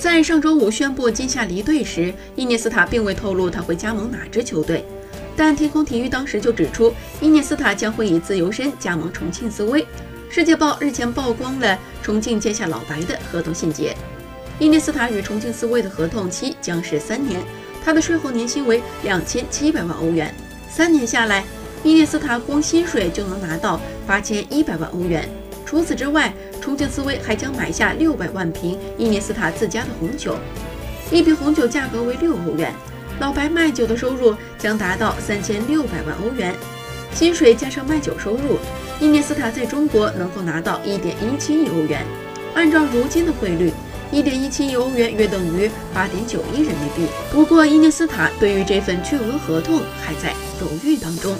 在上周五宣布今夏离队时，伊涅斯塔并未透露他会加盟哪支球队，但天空体育当时就指出，伊涅斯塔将会以自由身加盟重庆斯威。世界报日前曝光了重庆接下老白的合同细节，伊涅斯塔与重庆斯威的合同期将是三年，他的税后年薪为两千七百万欧元，三年下来，伊涅斯塔光薪水就能拿到八千一百万欧元。除此之外，重庆斯威还将买下六百万瓶伊涅斯塔自家的红酒，一瓶红酒价格为六欧元。老白卖酒的收入将达到三千六百万欧元，薪水加上卖酒收入，伊涅斯塔在中国能够拿到一点一七亿欧元。按照如今的汇率，一点一七亿欧元约等于八点九亿人民币。不过，伊涅斯塔对于这份巨额合同还在犹豫当中。